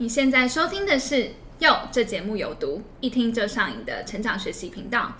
你现在收听的是《哟》，这节目有毒，一听就上瘾的成长学习频道。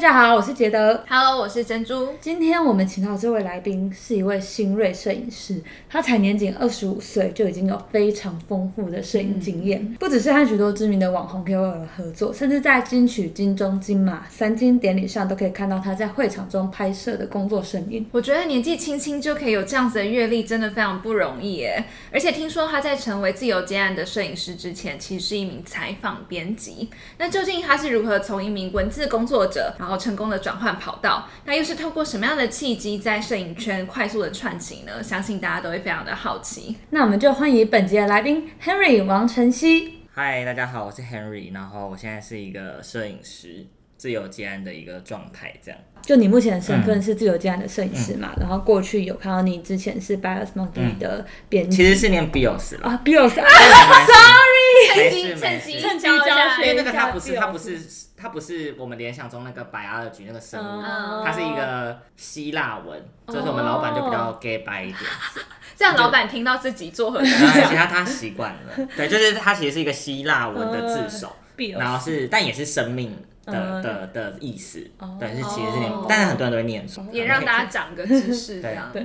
家好，我是杰德。Hello，我是珍珠。今天我们请到这位来宾是一位新锐摄影师，他才年仅二十五岁就已经有非常丰富的摄影经验，不只是和许多知名的网红 KOL 合作，甚至在金曲、金钟、金马三金典礼上都可以看到他在会场中拍摄的工作身影。我觉得年纪轻轻就可以有这样子的阅历，真的非常不容易耶。而且听说他在成为自由接案的摄影师之前，其实是一名采访编辑。那究竟他是如何从一名文字工作者，然后成功的转换跑道？那又是透过什么样的契机，在摄影圈快速的串起呢？相信大家都会非常的好奇。那我们就欢迎本节的来宾 Henry 王晨曦。嗨，大家好，我是 Henry，然后我现在是一个摄影师，自由接案的一个状态，这样。就你目前的身份是自由接案的摄影师嘛？然后过去有看到你之前是 Bios Monkey 的编辑、其实是念 Bios 了，啊，Bios 啊，，sorry，没事趁机没事，趁机教一下教学因为那个它不是它不是它不是我们联想中那个白阿尔菊那个生物，嗯它是一个希腊文，就是我们老板就比较 gay 白一点，这样老板听到自己做何然感想？其他他习惯了，对，就是它其实是一个希腊文的字首，然后是但也是生命的嗯的的意思哦，对，是其实是念哦，但是很多人都会念错，也让大家长个知识，这样。对。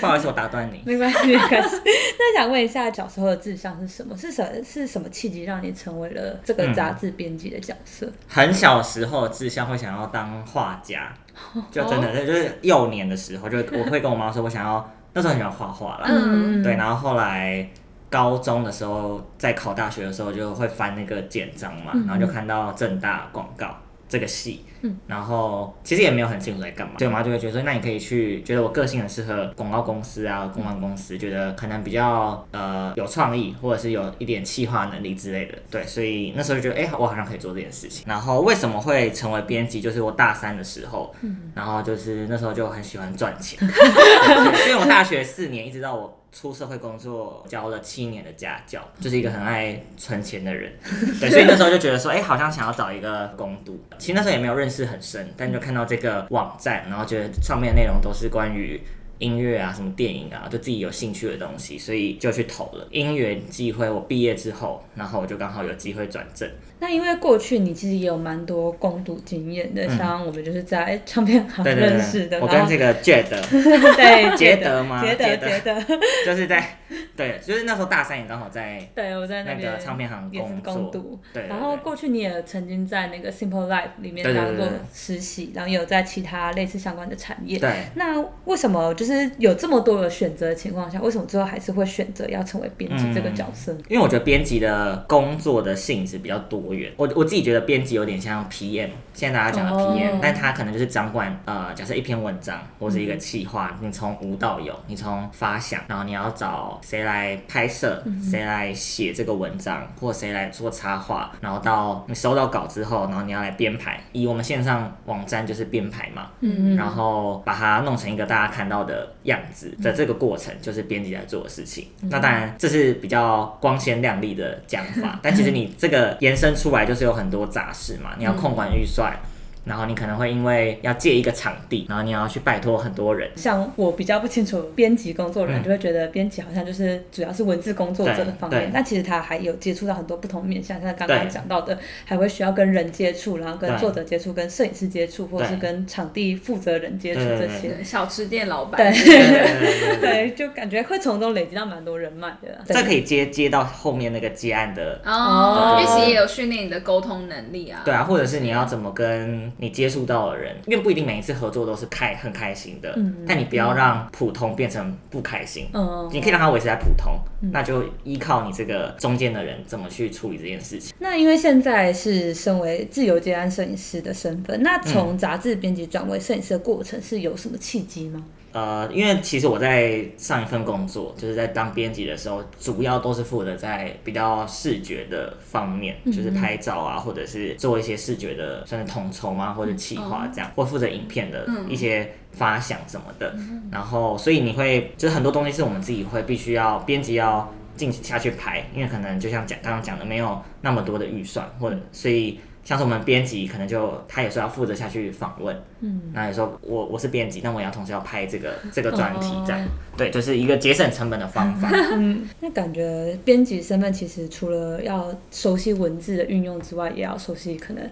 不好意思，我打断你。没关系，没关系。那想问一下，小时候的志向是什么？是什是什么契机让你成为了这个杂志编辑的角色？很小时候的志向会想要当画家，就真的是就是幼年的时候，就我会跟我妈说，我想要那时候很喜欢画画啦，嗯对，然后后来高中的时候，在考大学的时候就会翻那个简章嘛，然后就看到正大广告这个系，然后其实也没有很清楚在干嘛，所以我妈就会觉得说，那你可以去，觉得我个性很适合广告公司啊、公关公司，觉得可能比较呃有创意，或者是有一点企划能力之类的，对，所以那时候就觉得，哎、我好像可以做这件事情。然后为什么会成为编辑？就是我大三的时候，然后就是那时候就很喜欢赚钱，对 因为我大学四年一直到我。出社会工作，教了七年的家教，就是一个很爱存钱的人，对，所以那时候就觉得说，哎、好像想要找一个工读。其实那时候也没有认识很深，但就看到这个网站，然后觉得上面的内容都是关于音乐啊、什么电影啊，就自己有兴趣的东西，所以就去投了。因缘际会，我毕业之后，然后我就刚好有机会转正。那因为过去你其实也有蛮多攻读经验的，像我们就是在唱片行认识的，对，我跟这个 Jade 对杰德吗？杰德杰德杰德，就是在对，就是那时候大三也刚好在对我在那个唱片行工作。攻读，对对然后过去你也曾经在那个 Simple Life 里面对对当过对对。实习，然后也有在其他类似相关的产业。对。那为什么就是有这么多的选择的情况下，为什么最后还是会选择要成为编辑这个角色？因为我觉得编辑的工作的性质比较多元，我我自己觉得编辑有点像 PM，现在大家讲的 PM，、哦但他可能就是掌管呃，假设一篇文章或是一个企划，你从无到有，你从发想，然后你要找谁来拍摄，谁、来写这个文章，或谁来做插画，然后到你收到稿之后，然后你要来编排，以我们线上网站就是编排嘛，嗯。然后把它弄成一个大家看到的样子的这个过程，就是编辑在做的事情。那当然这是比较光鲜亮丽的讲法，但其实你这个延伸出来就是有很多杂事嘛，你要控管预算。然后你可能会因为要借一个场地，然后你要去拜托很多人，像我比较不清楚编辑工作人，嗯就会觉得编辑好像就是主要是文字工作者的方面但其实他还有接触到很多不同面向，像刚刚对讲到的，还会需要跟人接触，然后跟作者接触，跟摄影师接触，或者是跟场地负责人接触这些。小吃店老板，对对就感觉会从中累积到蛮多人脉的啦。这可以接接到后面那个接案的哦，因为其实也有训练你的沟通能力啊。对啊，或者是你要怎么跟你接触到的人，因为不一定每一次合作都是开很开心的，嗯但你不要让普通变成不开心，嗯，你可以让它维持在普通，那就依靠你这个中间的人怎么去处理这件事情。那因为现在是身为自由接案摄影师的身份，那从杂志编辑转为摄影师的过程是有什么契机吗？呃，因为其实我在上一份工作，就是在当编辑的时候，主要都是负责在比较视觉的方面，就是拍照啊，或者是做一些视觉的，算是统筹啊，或者企划这样，或负责影片的一些发想什么的。然后，所以你会就是很多东西是我们自己会必须要编辑要进下去拍，因为可能就像讲刚刚讲的，没有那么多的预算，或者所以像是我们编辑可能就他有时候要负责下去访问，嗯，那有时候我我是编辑，那我也要同时要拍这个这个专题，这样，对，就是一个节省成本的方法。嗯，那感觉编辑身份其实除了要熟悉文字的运用之外，也要熟悉可能。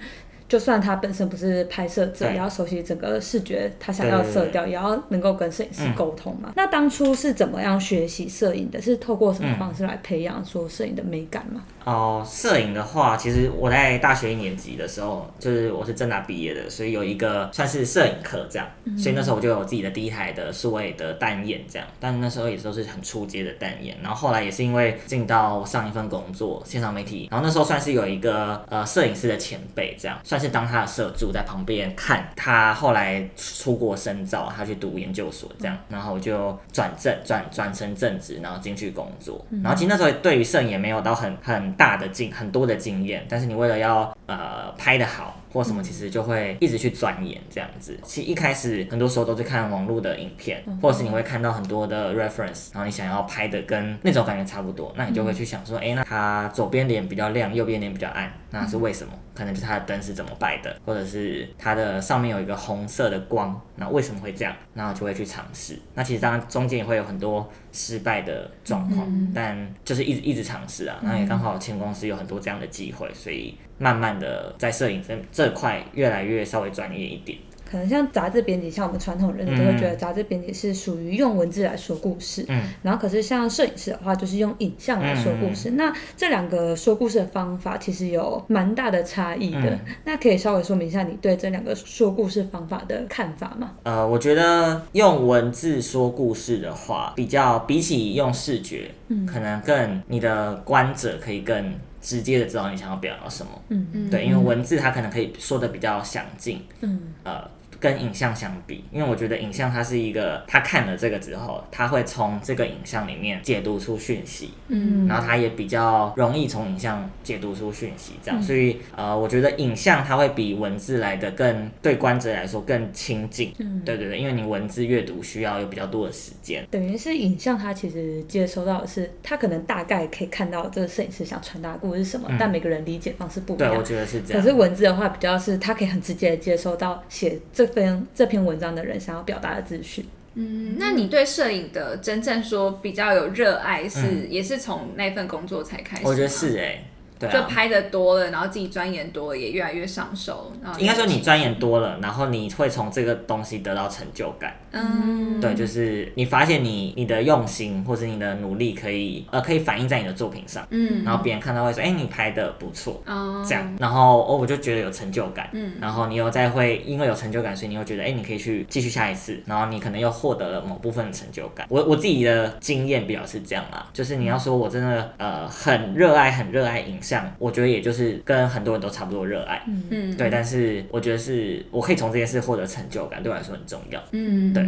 就算他本身不是拍摄者，也要熟悉整个视觉，他想要色调，也要能够跟摄影师沟通嘛。那当初是怎么样学习摄影的？是透过什么方式来培养说摄影的美感吗？哦，摄影的话，其实我在大学一年级的时候，就是我是正大毕业的，所以有一个算是摄影课这样，所以那时候我就有自己的第一台的数位的单眼这样，但那时候也都是很初阶的单眼。然后后来也是因为进到上一份工作，线上媒体，然后那时候算是有一个呃摄影师的前辈这样，算是当他的摄助在旁边看他后来出国深造，他去读研究所这样，然后我就转正转转成正职，然后进去工作。然后其实那时候对于摄影也没有到很很。大的经很多的经验，但是你为了要呃拍的好。或什么其实就会一直去钻研这样子。其实一开始很多时候都是看网络的影片，或者是你会看到很多的 reference，然后你想要拍的跟那种感觉差不多，那你就会去想说，哎，那他左边脸比较亮，右边脸比较暗，那是为什么？可能就是它的灯是怎么摆的，或者是它的上面有一个红色的光，那为什么会这样？然后就会去尝试。那其实当然中间也会有很多失败的状况，但就是一直一直尝试啊。那也刚好前公司有很多这样的机会，所以。慢慢的，在摄影这这块越来越稍微专业一点。可能像杂志编辑，像我们传统人都会觉得杂志编辑是属于用文字来说故事。嗯。然后，可是像摄影师的话，就是用影像来说故事。那这两个说故事的方法其实有蛮大的差异的。那可以稍微说明一下你对这两个说故事方法的看法吗？呃，我觉得用文字说故事的话，比较比起用视觉，嗯，可能更你的观者可以更。直接的知道你想要表达什么，嗯嗯，对，因为文字它可能可以说的比较详尽，嗯，呃。跟影像相比，因为我觉得影像它是一个，他看了这个之后，他会从这个影像里面解读出讯息，嗯，然后他也比较容易从影像解读出讯息，这样，所以呃，我觉得影像它会比文字来的更对观者来说更亲近，嗯，对对对，因为你文字阅读需要有比较多的时间，等于是影像它其实接收到的是，他可能大概可以看到这个摄影师想传达的故事是什么，但每个人理解方式不一样，对，我觉得是这样。可是文字的话，比较是他可以很直接的接收到写这。篇这篇文章的人想要表达的资讯。嗯，那你对摄影的真正说比较有热爱，是也是从那份工作才开始？我觉得是哎。就拍的多了，然后自己钻研多了，也越来越上手。应该说你钻研多了，然后你会从这个东西得到成就感。嗯，对，就是你发现你你的用心或者你的努力可以呃可以反映在你的作品上。嗯，然后别人看到会说，哎，你拍的不错。哦，这样，然后哦我就觉得有成就感。嗯，然后你又再会因为有成就感，所以你又觉得，哎，你可以去继续下一次，然后你可能又获得了某部分的成就感。我我自己的经验比较是这样啦，就是你要说我真的呃很热爱很热爱影像。我觉得也就是跟很多人都差不多热爱，嗯，对，但是我觉得是我可以从这件事获得成就感，对我来说很重要，嗯，对，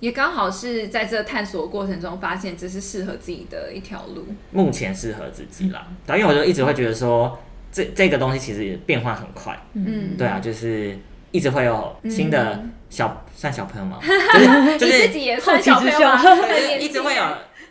也刚好是在这探索过程中发现这是适合自己的一条路，目前适合自己啦，因为我就一直会觉得说这这个东西其实变化很快，嗯，对啊，就是一直会有新的小算小朋友吗？就是就是自己也算小朋友，一直会有。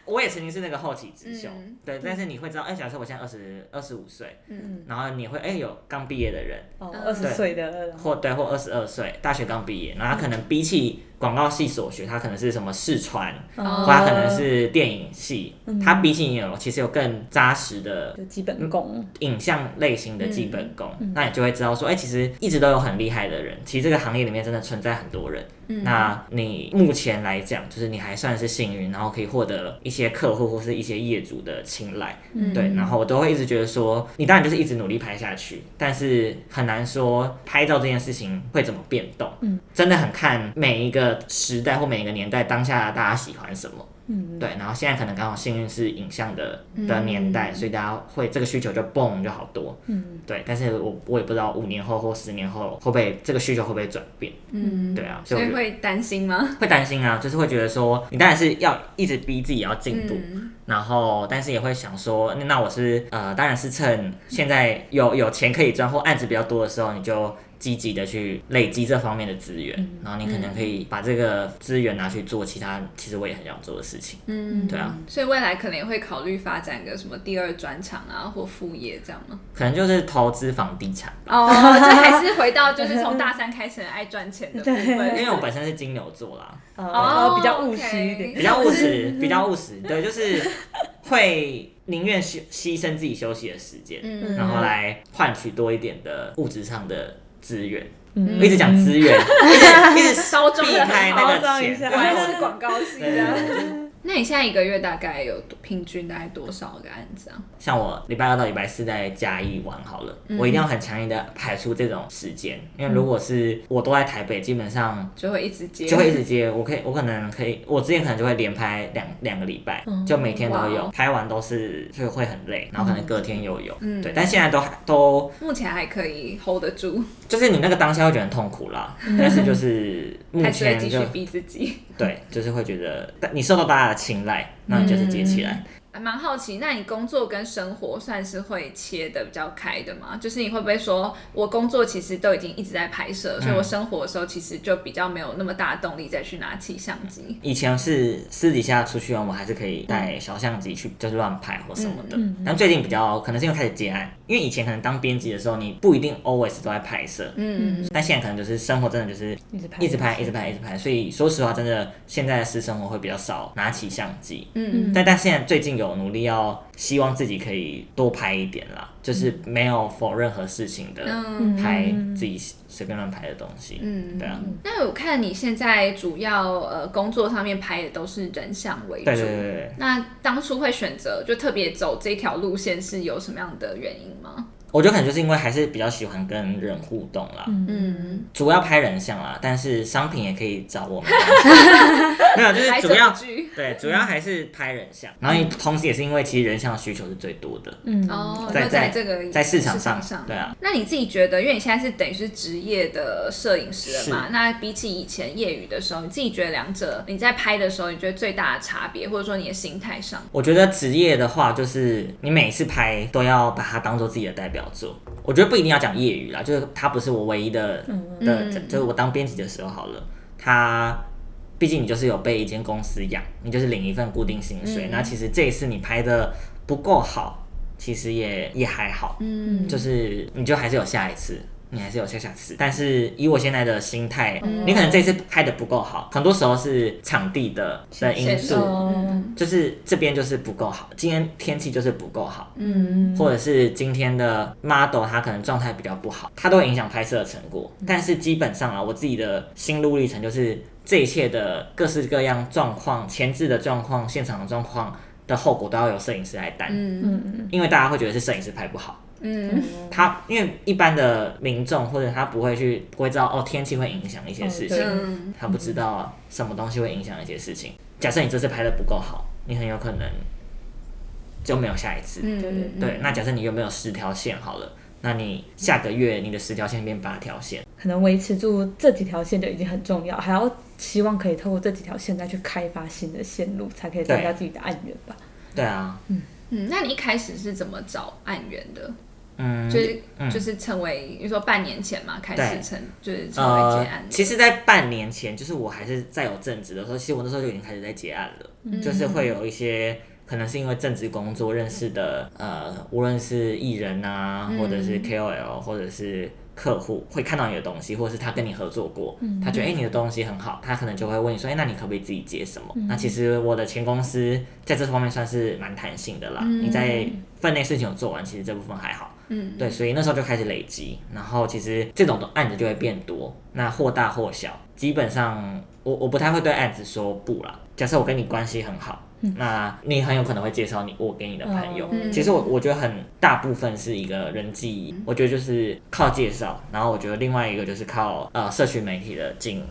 我也曾经是那个后起之秀，对，但是你会知道，哎，假设我现在二十二十五岁，嗯，然后你会，哎，有刚毕业的人，哦，二十岁的，或对，或二十二岁，大学刚毕业，然后他可能比起。广告系所学，他可能是什么视传，或他可能是电影系，他比起你有其实有更扎实的基本功，影像类型的基本功，那你就会知道说，哎，其实一直都有很厉害的人，其实这个行业里面真的存在很多人。那你目前来讲，就是你还算是幸运，然后可以获得一些客户或是一些业主的青睐，对，然后我都会一直觉得说，你当然就是一直努力拍下去，但是很难说拍照这件事情会怎么变动，嗯，真的很看每一个。时代或每一个年代，当下大家喜欢什么？嗯，对。然后现在可能刚好幸运是影像的的年代，所以大家会这个需求就蹦就好多。嗯，对。但是我我也不知道五年后或十年后会不会这个需求会不会转变？嗯，对啊。所以会担心吗？会担心啊，就是会觉得说，你当然是要一直逼自己要进步，然后但是也会想说，那我是呃，当然是趁现在有有钱可以赚或案子比较多的时候，你就。积极的去累积这方面的资源，嗯。然后你可能可以把这个资源拿去做其他其实我也很想做的事情。嗯，对啊，所以未来可能也会考虑发展个什么第二专长啊，或副业这样吗？可能就是投资房地产吧，哦，这还是回到就是从大三开始很爱赚钱的部分。因分。为我本身是金牛座啦，哦，比较务实一点。比较务实，比较务实，对，就是会宁愿牺牺牲自己休息的时间，嗯。然后来换取多一点的物质上的资源。嗯我一直讲资源，一直一直包装的避开那个钱，装一下果然对是广告系对这样。那你现在一个月大概有平均大概多少个案子啊？像我礼拜二到礼拜四在嘉义玩好了，我一定要很强硬的排出这种时间，因为如果是我都在台北，基本上就会一直接，就会一直接，我可以，我可能可以，我之前可能就会连拍两两个礼拜，就每天都有，拍完都是就会很累，然后可能隔天又有，嗯。对，但现在都还都目前还可以 hold 得住，就是你那个当下会觉得很痛苦啦，但是就是目前就继续逼自己。对，就是会觉得你受到大家的青睐，那你就是接起来。还蛮好奇，那你工作跟生活算是会切的比较开的吗？就是你会不会说，我工作其实都已经一直在拍摄，所以我生活的时候其实就比较没有那么大的动力再去拿起相机。以前是私底下出去玩，我还是可以带小相机去，就是乱拍或什么的。但最近比较可能是因为开始接案，因为以前可能当编辑的时候，你不一定 always 都在拍摄，嗯，但现在可能就是生活真的就是一直拍，一直拍，一直拍，一直拍。所以说实话，真的现在的私生活会比较少拿起相机。嗯。嗯。但但现在最近有努力要希望自己可以多拍一点啦，就是没有否任何事情的嗯。拍自己随便乱拍的东西。嗯对啊，那我看你现在主要呃工作上面拍的都是人像为主，对对对对对。那当初会选择就特别走这条路线，是有什么样的原因吗？我觉得可能就是因为还是比较喜欢跟人互动啦，嗯，主要拍人像啦，但是商品也可以找我们。没有，就是主要对，主要还是拍人像，然后同时也是因为其实人像的需求是最多的，嗯，哦，在就在这个在市场上上，对啊，那你自己觉得，因为你现在是等于是职业的摄影师了嘛？那比起以前业余的时候，你自己觉得两者你在拍的时候，你觉得最大的差别，或者说你的心态上？我觉得职业的话，就是你每次拍都要把它当做自己的代表作。我觉得不一定要讲业余啦，就是它不是我唯一的的，嗯就是我当编辑的时候好了，它。毕竟你就是有被一间公司养，你就是领一份固定薪水。嗯那其实这一次你拍的不够好，其实也也还好，嗯，就是你就还是有下一次，你还是有些瑕疵。但是以我现在的心态，嗯你可能这次拍的不够好，很多时候是场地的的因素，嗯就是这边就是不够好，今天天气就是不够好，嗯或者是今天的 model 他可能状态比较不好，它都会影响拍摄的成果。但是基本上啊，我自己的心路历程就是这一切的各式各样状况、前置的状况、现场的状况的后果都要由摄影师来担，嗯嗯因为大家会觉得是摄影师拍不好。嗯。他因为一般的民众或者他不会去不会知道哦天气会影响一些事情，他不知道什么东西会影响一些事情。假设你这次拍的不够好，你很有可能就没有下一次。嗯，对对对，那假设你有没有十条线好了，那你下个月你的十条线变八条线，可能维持住这几条线就已经很重要，还要希望可以透过这几条线再去开发新的线路，才可以增加自己的案源吧。对啊，嗯。嗯，那你一开始是怎么找案源的？嗯，就是、嗯。就是成为，你说半年前嘛，开始成就是成为呃接案，的。其实，在半年前，就是我还是在有正职的时候，其实我那时候就已经开始在结案了，就是会有一些可能是因为正职工作认识的，呃，无论是艺人啊，或者是 KOL，或者是客户，会看到你的东西，或者是他跟你合作过，他觉得哎、诶你的东西很好，他可能就会问你说，哎、那你可不可以自己接什么？那其实我的前公司在这方面算是蛮弹性的啦，你在分内事情有做完，其实这部分还好。嗯，对，所以那时候就开始累积，然后其实这种的案子就会变多，那或大或小，基本上我我不太会对案子说不啦。假设我跟你关系很好，那你很有可能会介绍你我给你的朋友。嗯其实我我觉得很大部分是一个人际，我觉得就是靠介绍，然后我觉得另外一个就是靠呃社群媒体的经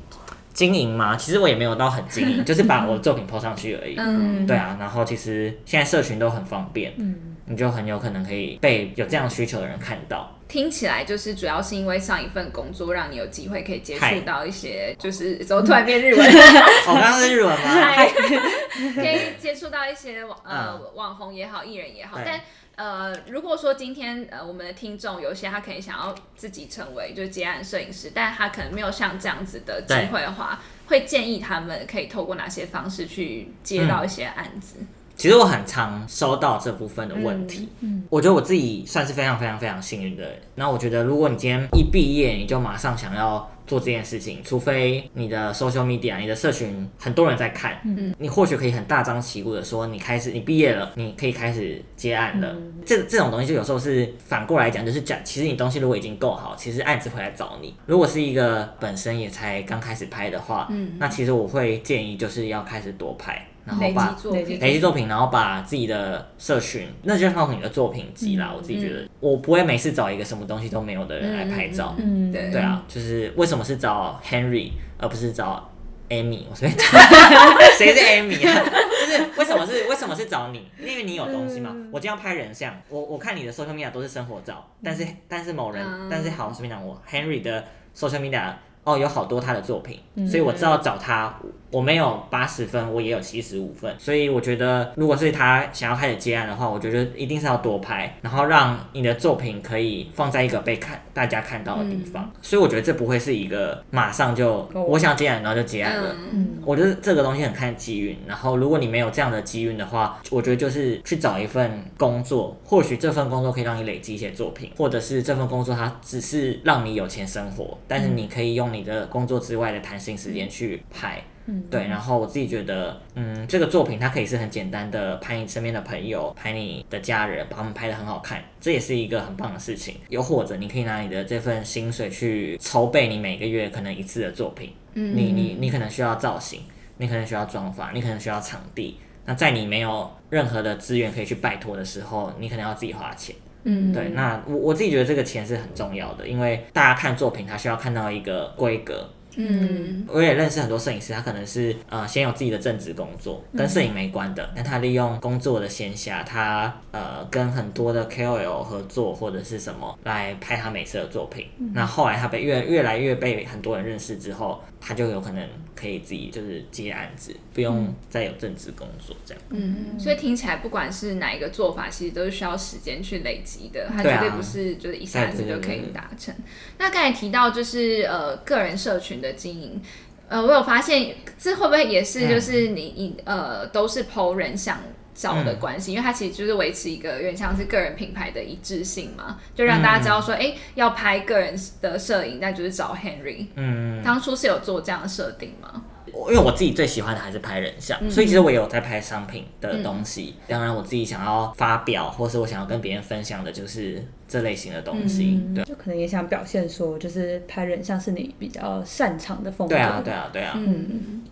经营嘛。其实我也没有到很经营，就是把我的作品 po 上去而已。嗯对啊，然后其实现在社群都很方便，嗯，你就很有可能可以被有这样需求的人看到。听起来就是主要是因为上一份工作让你有机会可以接触到一些，就是怎么突然变日文，我，刚刚是日文吗？可以接触到一些网呃网红也好，艺人也好，但。呃，如果说今天呃我们的听众有些他可以想要自己成为就是接案摄影师，但他可能没有像这样子的机会的话，会建议他们可以透过哪些方式去接到一些案子？其实我很常收到这部分的问题，嗯，我觉得我自己算是非常非常非常幸运的人。那我觉得，如果你今天一毕业你就马上想要做这件事情，除非你的 social media、你的社群很多人在看，嗯，你或许可以很大张旗鼓的说，你开始你毕业了，你可以开始接案了。这这种东西就有时候是反过来讲，就是讲，其实你东西如果已经够好，其实案子会来找你。如果是一个本身也才刚开始拍的话，嗯，那其实我会建议就是要开始多拍。然后累积把作品累积，作品，然后把自己的社群，那就靠你的作品集啦。我自己觉得，我不会每次找一个什么东西都没有的人来拍照。嗯，对对啊，就是为什么是找 Henry 而不是找 Amy？我随便讲，谁是 Amy 啊？就是为什么是为什么是找你？因为你有东西嘛。我今天要拍人像，我我看你的 social media 都是生活照，但是但是某人，嗯但是好随便讲，我 Henry 的 social media 哦有好多他的作品，所以我知道找他，我没有八十分，我也有七十五分，所以我觉得如果是他想要开始接案的话，我觉得一定是要多拍，然后让你的作品可以放在一个被看大家看到的地方，所以我觉得这不会是一个马上就够我想接案然后就接案了。嗯，我觉得这个东西很看机运，然后如果你没有这样的机运的话，我觉得就是去找一份工作，或许这份工作可以让你累积一些作品，或者是这份工作它只是让你有钱生活，但是你可以用你的工作之外的弹性时间去拍。嗯，对，然后我自己觉得，嗯，这个作品它可以是很简单的，拍你身边的朋友，拍你的家人，把他们拍的很好看，这也是一个很棒的事情。又或者你可以拿你的这份薪水去筹备你每个月可能一次的作品，嗯你你你可能需要造型，你可能需要妆发，你可能需要场地。那在你没有任何的资源可以去拜托的时候，你可能要自己花钱。嗯，对，那我我自己觉得这个钱是很重要的，因为大家看作品，他需要看到一个规格。嗯我也认识很多摄影师，他可能是呃先有自己的正职工作，跟摄影没关的，但他利用工作的闲暇，他呃跟很多的 KOL 合作或者是什么来拍他美色的作品。那后来他被越越来越被很多人认识之后，他就有可能可以自己就是接案子，不用再有正职工作这样。嗯，所以听起来不管是哪一个做法，其实都是需要时间去累积的，它绝对不是就是一下子就可以达成。那刚才提到就是呃个人社群的经营。呃，我有发现，这会不会也是就是你你、呃都是 PO 人像照的关系？因为它其实就是维持一个有点像是个人品牌的一致性嘛，就让大家知道说，哎、要拍个人的摄影，那就是找 Henry。嗯，当初是有做这样的设定吗？因为我自己最喜欢的还是拍人像，所以其实我也有在拍商品的东西。当然，我自己想要发表，或是我想要跟别人分享的，就是这类型的东西。对，就可能也想表现说，就是拍人像是你比较擅长的风格。对啊，对啊，对啊。嗯，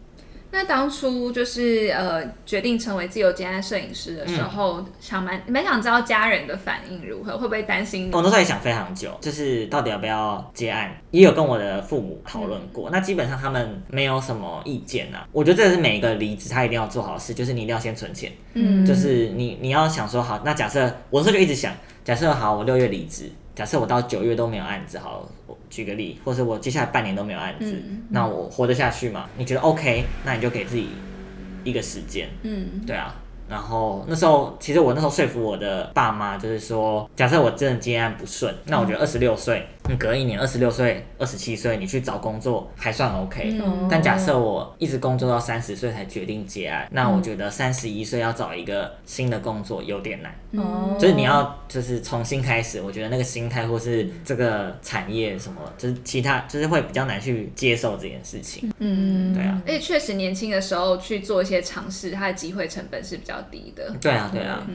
那当初就是呃决定成为自由接案摄影师的时候，想蛮蛮想知道家人的反应如何，会不会担心你？我那时候也想非常久，就是到底要不要接案，也有跟我的父母讨论过。那基本上他们没有什么意见呐、我觉得这是每一个离职他一定要做好事，就是你一定要先存钱。嗯就是你你要想说好，那假设我那时候就一直想，假设好我六月离职，假设我到九月都没有案子，好，我举个例，或者我接下来半年都没有案子，嗯那我活得下去吗？你觉得 OK？那你就给自己一个时间，嗯对啊。然后那时候，其实我那时候说服我的爸妈，就是说，假设我真的接案不顺，那我觉得二十六岁，你隔一年二十六岁、二十七岁，你去找工作还算 OK。嗯但假设我一直工作到三十岁才决定结案，那我觉得三十一岁要找一个新的工作有点难，哦，就是你要就是重新开始，我觉得那个心态或是这个产业什么，就是其他就是会比较难去接受这件事情。嗯，对啊，而且确实年轻的时候去做一些尝试，它的机会成本是比较低的。对啊，对啊。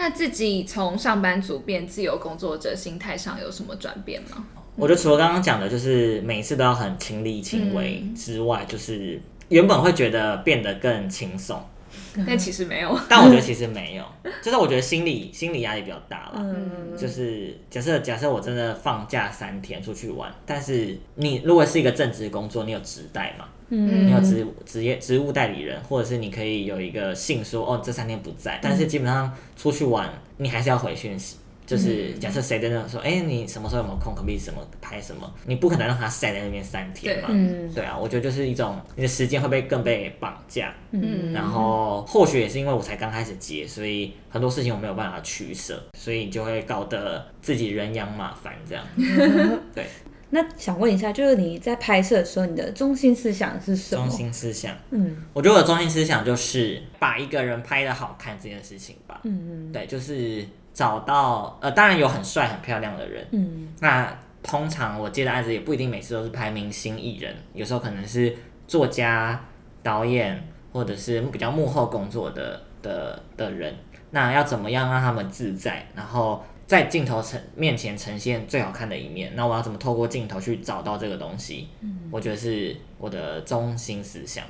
那自己从上班族变自由工作者，心态上有什么转变吗？我觉得除了刚刚讲的，就是每一次都要很亲力亲为之外，就是原本会觉得变得更轻松，但其实没有。但我觉得其实没有，就是我觉得心理心理压力比较大了。嗯，就是假设假设我真的放假三天出去玩，但是你如果是一个正职工作，你有职带嘛？嗯。你有职职业职务代理人，或者是你可以有一个信说哦这三天不在，但是基本上出去玩你还是要回讯息。就是假设谁在那说，哎、你什么时候有没有空，可不可以什么拍什么？你不可能让他晒在那边三天嘛。嗯。对啊，我觉得就是一种你的时间会被更被绑架，嗯。然后或许也是因为我才刚开始接，所以很多事情我没有办法取舍，所以你就会搞得自己人仰马翻这样。对，那想问一下，就是你在拍摄的时候，你的中心思想是什么中？心思想，嗯我觉得我的中心思想就是把一个人拍的好看这件事情吧。嗯嗯对，就是找到呃，当然有很帅很漂亮的人，嗯那通常我接的案子也不一定每次都是拍明星艺人，有时候可能是作家、导演，或者是比较幕后工作的的的人。那要怎么样让他们自在，然后在镜头呈面前呈现最好看的一面？那我要怎么透过镜头去找到这个东西？嗯我觉得是我的中心思想。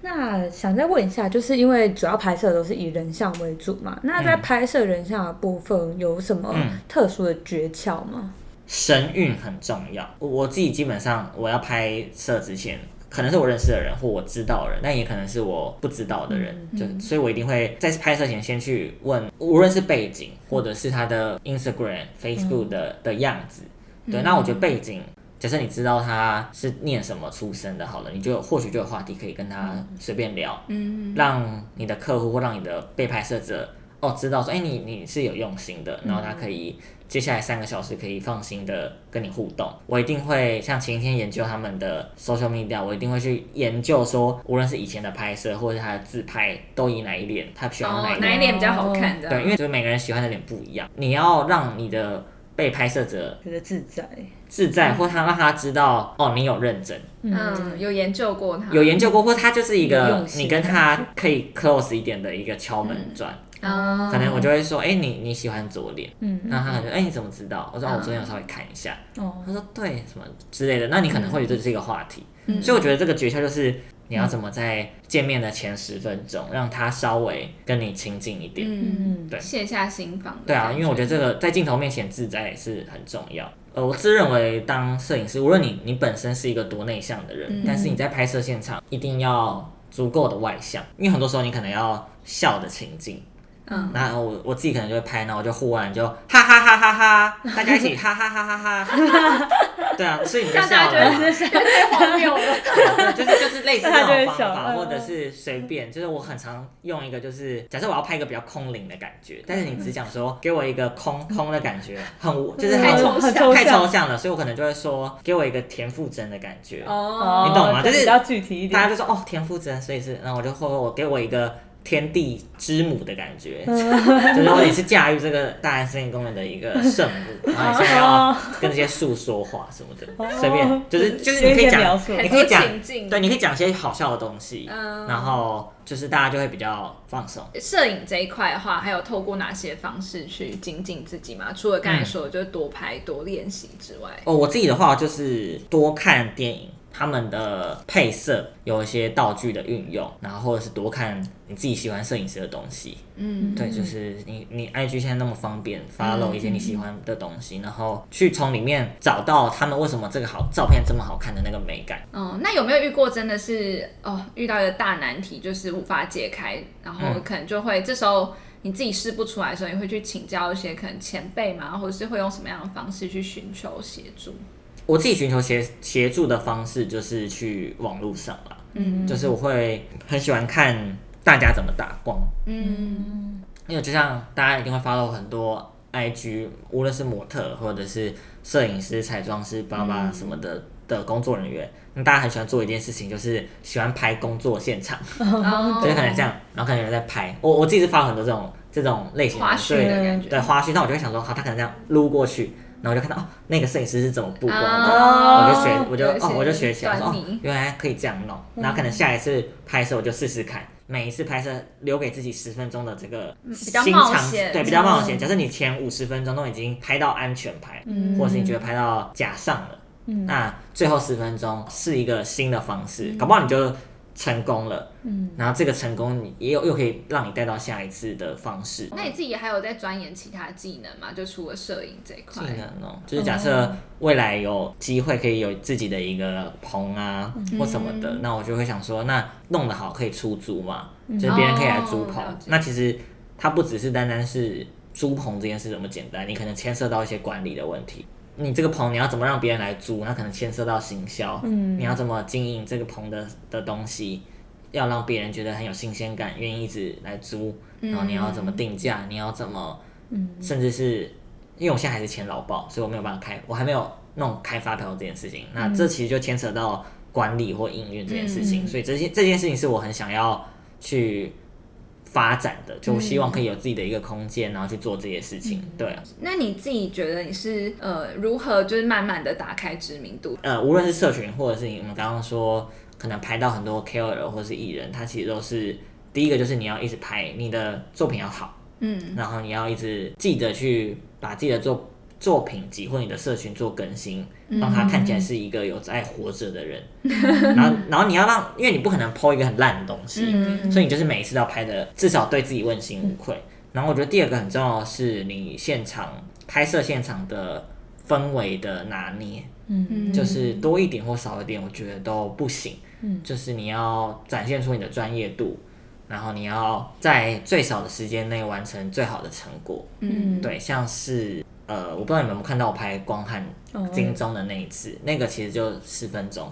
那想再问一下，就是因为主要拍摄都是以人像为主嘛，那在拍摄人像的部分有什么嗯特殊的诀窍吗？神韵很重要。我我自己基本上我要拍摄之前，可能是我认识的人或我知道的人，但也可能是我不知道的人，就所以我一定会在拍摄前先去问，无论是背景或者是他的 Instagram、Facebook 的的样子。对，那我觉得背景。假设你知道他是念什么出身的，好了，你就或许就有话题可以跟他随便聊，嗯让你的客户或让你的被拍摄者哦知道说，哎、你你是有用心的，然后他可以接下来三个小时可以放心的跟你互动。我一定会像前一天研究他们的 social media，我一定会去研究说，无论是以前的拍摄或者是他的自拍，都以哪一脸，他喜欢哪哦，一脸。哪一脸比较好看的？对，因为就是每个人喜欢的脸不一样，你要让你的被拍摄者觉得自在。自在，或他让他知道哦，你有认真。嗯，有研究过他，有研究过，或他就是一个你跟他可以 close 一点的一个敲门砖。啊，可能我就会说，哎、你你喜欢左脸，嗯那他可能就，哎、你怎么知道？我说，哦我昨天有稍微看一下。哦，他说，对，什么之类的，那你可能会觉得这是一个话题。嗯所以我觉得这个诀窍就是你要怎么在见面的前十分钟，让他稍微跟你亲近一点。嗯，对卸下心防对啊，因为我觉得这个在镜头面前自在是很重要。呃，我自认为当摄影师，无论你你本身是一个多内向的人，但是你在拍摄现场一定要足够的外向，因为很多时候你可能要笑的情境。嗯，那我我自己可能就会拍，然后我就忽然就哈哈哈哈哈，大家一起哈哈哈哈哈。对啊，所以你就大家觉笑了嘛。得太荒谬了。就是就是类似这大家就会种方法，或者是随便，就是我很常用一个，就是假设我要拍一个比较空灵的感觉，但是你只讲说给我一个空 空的感觉，很无就是很太抽象太抽象抽象了，所以我可能就会说给我一个田馥甄的感觉，哦，你懂吗就是比较具体一点。大家就说哦田馥甄，所以是，然后我就会我给我一个。天地之母的感觉，嗯。就是说你是驾驭这个大安森林公园的一个圣母，然后你现在要跟这些树说话什么的，随便，就是就是你可以讲，你可以讲对，你可以讲一些好笑的东西，嗯。然后就是大家就会比较放松。摄影这一块的话，还有透过哪些方式去精进自己吗？除了刚才说的，就是多拍、多练习之外，哦，我自己的话就是多看电影，他们的配色有一些道具的运用，然后或者是多看你自己喜欢摄影师的东西。嗯，对，就是你你 IG 现在那么方便，follow 一些你喜欢的东西，然后去从里面找到他们为什么这个好照片这么好看的那个美感。哦，那有没有遇过真的是哦，遇到一个大难题，就是无法解开，然后可能就会、这时候你自己试不出来的时候，你会去请教一些可能前辈嘛，或者是会用什么样的方式去寻求协助？我自己寻求协协助的方式就是去网络上了，嗯。就是我会很喜欢看大家怎么打光，嗯。因为就像大家一定会 follow 很多 IG，无论是模特或者是摄影师、彩妆师、爸爸什么的、的工作人员，那大家很喜欢做一件事情，就是喜欢拍工作现场，哦。就是可能这样，然后可能有人在拍。我我自己是发很多这种这种类型的花絮对的感觉，对花絮，那我就会想说，好，他可能这样撸过去。然后我就看到哦，那个摄影师是怎么布光的，哦我就学，我就有一些哦，我就学起来，说哦端倪，原来可以这样弄。然后可能下一次拍摄我就试试看，每一次拍摄留给自己十分钟的这个比较新尝试险。对，比较冒险。假设你前五十分钟都已经拍到安全拍，或者是你觉得拍到假上了，那最后十分钟是一个新的方式，搞不好你就成功了，嗯，然后这个成功你也有又可以让你带到下一次的方式。那你自己还有在钻研其他技能吗？就除了摄影这一块技，能哦，就是假设未来有机会可以有自己的一个棚啊或什么的，那我就会想说，那弄得好可以出租嘛，就是别人可以来租棚。哦那其实它不只是单单是租棚这件事这么简单，你可能牵涉到一些管理的问题。你这个棚你要怎么让别人来租？那可能牵涉到行销，嗯，你要怎么经营这个棚的的东西，要让别人觉得很有新鲜感，愿意一直来租。然后你要怎么定价？你要怎么，嗯，甚至是因为我现在还是签劳保，所以我没有办法开，我还没有弄开发票这件事情。那这其实就牵扯到管理或营运这件事情，所以这些这件事情是我很想要去发展的，就希望可以有自己的一个空间，然后去做这些事情。对啊，那你自己觉得你是呃如何就是慢慢的打开知名度？呃，无论是社群或者是我们刚刚说，可能拍到很多 KOL 或是艺人，他其实都是第一个就是你要一直拍，你的作品要好，嗯，然后你要一直记得去把自己的作作品集或你的社群做更新，让他看起来是一个有在活着的人。然后，然后你要让，因为你不可能 PO 一个很烂的东西，所以你就是每一次都要拍的至少对自己问心无愧。然后我觉得第二个很重要的是你现场拍摄现场的氛围的拿捏，嗯就是多一点或少一点，我觉得都不行。嗯，就是你要展现出你的专业度，然后你要在最少的时间内完成最好的成果。嗯，对，像是呃，我不知道你们有没有看到我拍光汉哦金钟的那一次，那个其实就十分钟。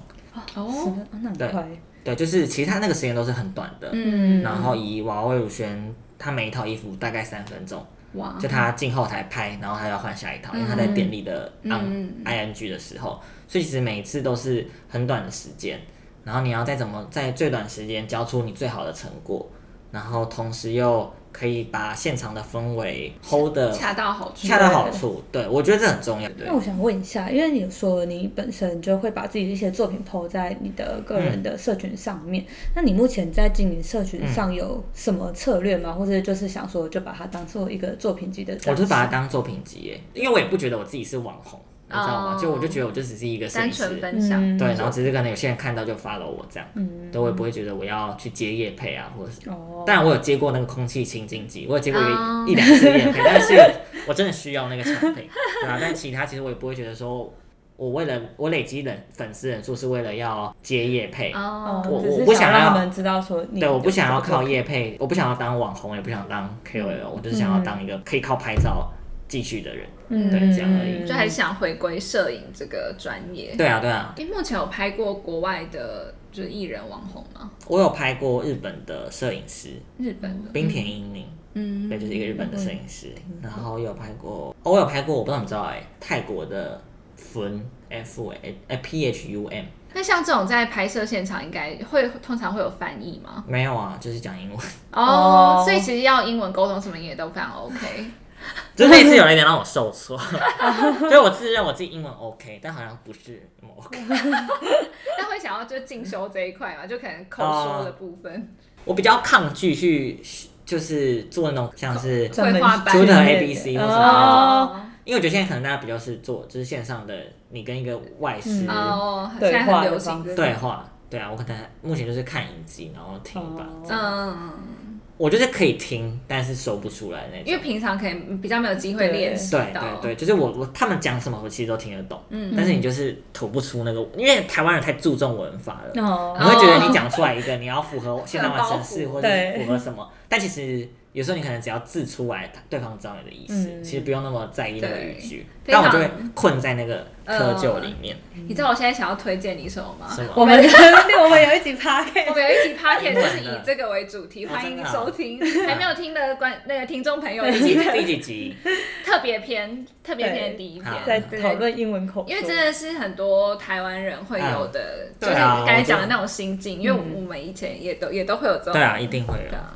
是哦，的，啊那很对快，对，就是其实他那个时间都是很短的。嗯，然后以娃娃魏如萱，她每一套衣服大概三分钟，哇，就他进后台拍，然后她要换下一套，因为他在典礼的嗯 ing 的时候，所以其实每一次都是很短的时间，然后你要再怎么在最短时间交出你最好的成果，然后同时又可以把现场的氛围 hold 的恰到好处，恰到好处，对我觉得这很重要。对那，我想问一下，因为你说你本身就会把自己的一些作品 PO 在你的个人的社群上面，那你目前在经营社群上有什么策略吗？或者就是想说就把它当做一个作品集的？我就是把它当作品集耶，因为我也不觉得我自己是网红，你知道吗？哦就我就觉得我就只是一个摄影师。分享，嗯对，然后只是可能有些人看到就 follow 我这样，嗯对我也不会觉得我要去接夜配啊，或者是哦，当然，我有接过那个空气清净机，我有接过一一两次夜配，但是我真的需要那个产品，对啊。但其他其实我也不会觉得说，我为了我累积人粉丝人数是为了要接夜配，哦，我我不想要让他们知道说你对，我不想要靠业。夜配，我不想要当网红，也不想当 KOL，、我就是想要当一个可以靠拍照继续的人。嗯对这样而已就还是想回归摄影这个专业。对啊，对啊，因为目前有拍过国外的，就是艺人网红吗？我有拍过日本的摄影师日本的，冰田英明。嗯，对，就是一个日本的摄影师，然后有拍过，哦我有拍过，我不知道你知道哎、泰国的 Fun F A P H U M 那像这种在拍摄现场，应该会通常会有翻译吗？没有啊，就是讲英文，哦哦所以其实要英文沟通什么也都非常 OK。就那次 有一点让我受挫，就我自认我自己英文 OK，但好像不是那么 OK。但会想要就进修这一块嘛，就可能口说的部分，我比较抗拒去就是做那种像是绘画班出的。A B C 或什么哦，因为我觉得现在可能大家比较是做就是线上的，你跟一个外师哦，现对在很流话对话，对啊，我可能目前就是看影集然后听吧，哦这样嗯，我就是可以听，但是说不出来那种。因为平常可能比较没有机会练习对，对对，就是我我他们讲什么我其实都听得懂，嗯，但是你就是吐不出那个，因为台湾人太注重文法了，哦。你会觉得你讲出来一个你要符合现代化城市很包袱。或者符合什么，但其实有时候你可能只要字出来，对方知道你的意思，嗯其实不用那么在意那个对语句，但我就会困在那个窠臼里面，你知道我现在想要推荐你什么吗？我们 我们有一集 p a r k 我们有一集 p o d c a 英 s 文的就是以这个为主题，哦欢迎的啊收听。还没有听的观那个听众朋友，第几一起第几集？特别篇，特别篇的第一篇好，在讨论英文口说，因为真的是很多台湾人会有的，就是对啊刚才讲的那种心境，因为我们以前也都也都会有这种。对啊，一定会有。对啊。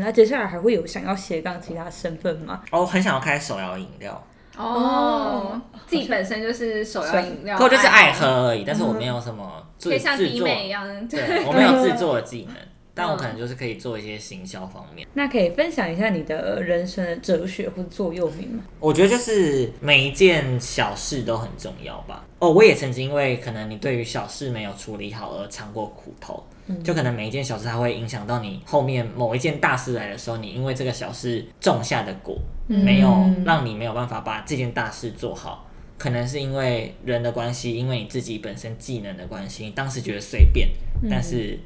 那接下来还会有想要斜杠其他身份吗？哦，我很想要开手摇饮料，哦，自己本身就是手摇饮料，可我就是爱喝而已，但是我没有什么制可以像弟妹一样，对我没有制作的技能，但我可能就是可以做一些行销方面。那可以分享一下你的人生的哲学或者座右铭吗？我觉得就是每一件小事都很重要吧。哦，我也曾经因为可能你对于小事没有处理好而尝过苦头，就可能每一件小事它会影响到你后面某一件大事来的时候，你因为这个小事种下的果，没有让你没有办法把这件大事做好。可能是因为人的关系，因为你自己本身技能的关系，你当时觉得随便，但是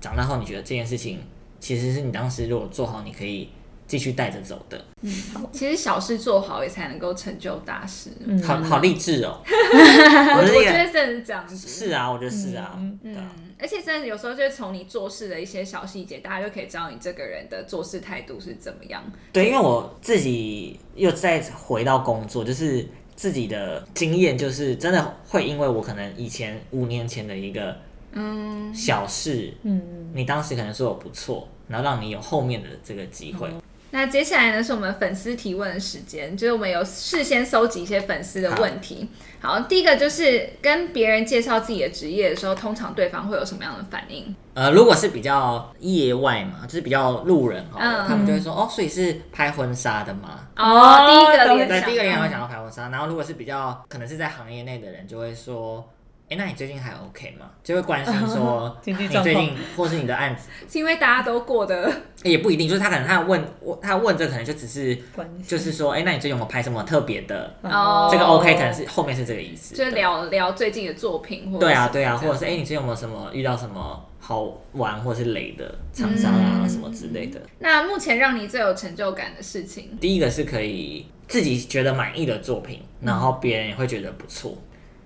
长大后你觉得这件事情其实是你当时如果做好，你可以继续带着走的。嗯，其实小事做好也才能够成就大事。嗯好好励志哦！我觉得真的是这样子。是啊，我觉得是啊，对啊嗯，而且真的有时候就是从你做事的一些小细节，大家就可以知道你这个人的做事态度是怎么样。对，因为我自己又再回到工作，就是自己的经验，就是真的会因为我可能以前五年前的一个嗯小事，嗯，你当时可能说我不错，然后让你有后面的这个机会。那接下来呢，是我们粉丝提问的时间，就是我们有事先搜集一些粉丝的问题。好，第一个就是跟别人介绍自己的职业的时候，通常对方会有什么样的反应？呃，如果是比较业外嘛，就是比较路人哈，嗯他们就会说哦，所以是拍婚纱的吗？哦，第一个联对，想，第一个联想会想到拍婚纱，然后如果是比较可能是在行业内的人，就会说，哎、那你最近还 OK 吗？就会关心说 你最近或是你的案子，是因为大家都过得也不一定，就是他可能他问我，他问这可能就只是就是说，哎、那你最近有没有拍什么特别的？哦，这个 OK 可能是后面是这个意思，就是聊聊最近的作品，或对啊，对啊，或者是哎、你最近有没有什么遇到什么好玩或者是雷的厂商啊、嗯什么之类的？那目前让你最有成就感的事情，第一个是可以自己觉得满意的作品，然后别人也会觉得不错。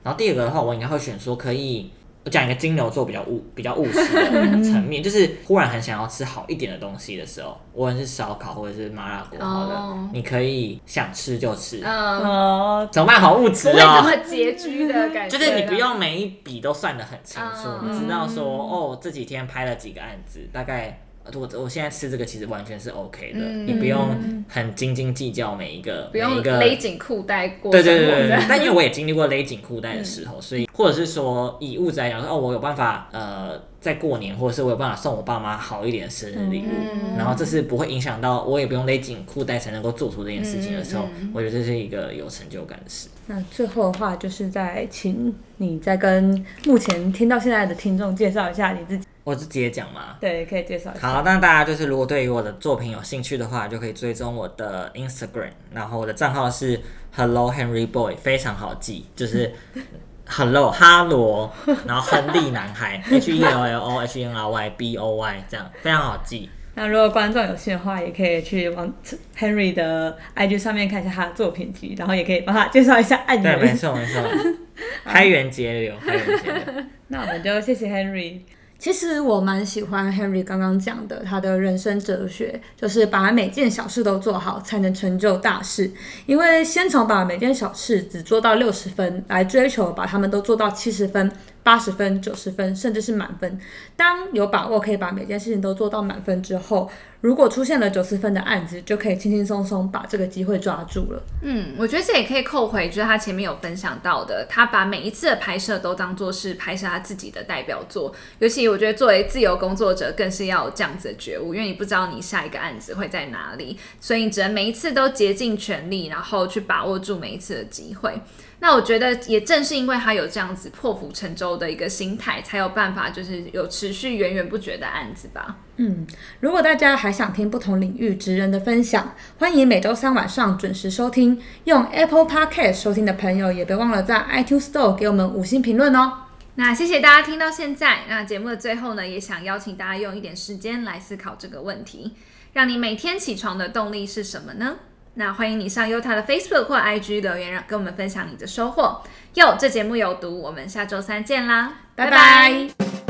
然后第二个的话，我应该会选说可以，我讲一个金牛座比较务比较务实的层面，就是忽然很想要吃好一点的东西的时候，无论是烧烤或者是麻辣锅，好的，哦你可以想吃就吃。嗯，哦，怎么办？好物质不会这哦。么拮据的感觉，就是你不用每一笔都算得很清楚，嗯你知道说哦，这几天拍了几个案子，大概呃我我现在吃这个其实完全是 OK 的，嗯你不用很斤斤计较每一个不用每一个勒紧裤带过对对对对但因为我也经历过勒紧裤带的时候，所以或者是说以物质来讲说，哦，我有办法呃在过年，或者是我有办法送我爸妈好一点的生日礼物，嗯然后这是不会影响到我也不用勒紧裤带才能够做出这件事情的时候，我觉得这是一个有成就感的事。那最后的话就是在请你再跟目前听到现在的听众介绍一下你自己，我就直接讲嘛。对，可以介绍一下。好，那大家就是如果对于我的作品有兴趣的话，就可以追踪我的 Instagram，然后我的账号是 Hello Henry Boy，非常好记，就是 Hello 哈罗，然后亨利男孩 H E L L O H E N R Y B O Y 这样非常好记。那如果观众有兴趣的话，也可以去往 Henry 的 IG 上面看一下他的作品集，然后也可以帮他介绍一下案对，没源。错没错，开源节流，开源节流。那我们就谢谢 Henry。其实我蛮喜欢 Henry 刚刚讲的，他的人生哲学就是把每件小事都做好，才能成就大事。因为先从把每件小事只做到六十分，来追求把他们都做到七十分、八十分、九十分，甚至是满分。当有把握可以把每件事情都做到满分之后，如果出现了九十分的案子，就可以轻轻松松把这个机会抓住了。嗯，我觉得这也可以扣回，就是他前面有分享到的，他把每一次的拍摄都当做是拍摄他自己的代表作。尤其我觉得作为自由工作者，更是要有这样子的觉悟，因为你不知道你下一个案子会在哪里，所以你只能每一次都竭尽全力，然后去把握住每一次的机会。那我觉得也正是因为他有这样子破釜沉舟的一个心态，才有办法就是有持续源源不绝的案子吧。嗯，如果大家还想听不同领域职人的分享，欢迎每周三晚上准时收听。用 Apple Podcast 收听的朋友，也别忘了在 iTunes Store 给我们五星评论哦。那谢谢大家听到现在。那节目的最后呢，也想邀请大家用一点时间来思考这个问题：让你每天起床的动力是什么呢？那欢迎你上优塔的 Facebook 或 IG 留言，让跟我们分享你的收获。哟，这节目有毒，我们下周三见啦，拜拜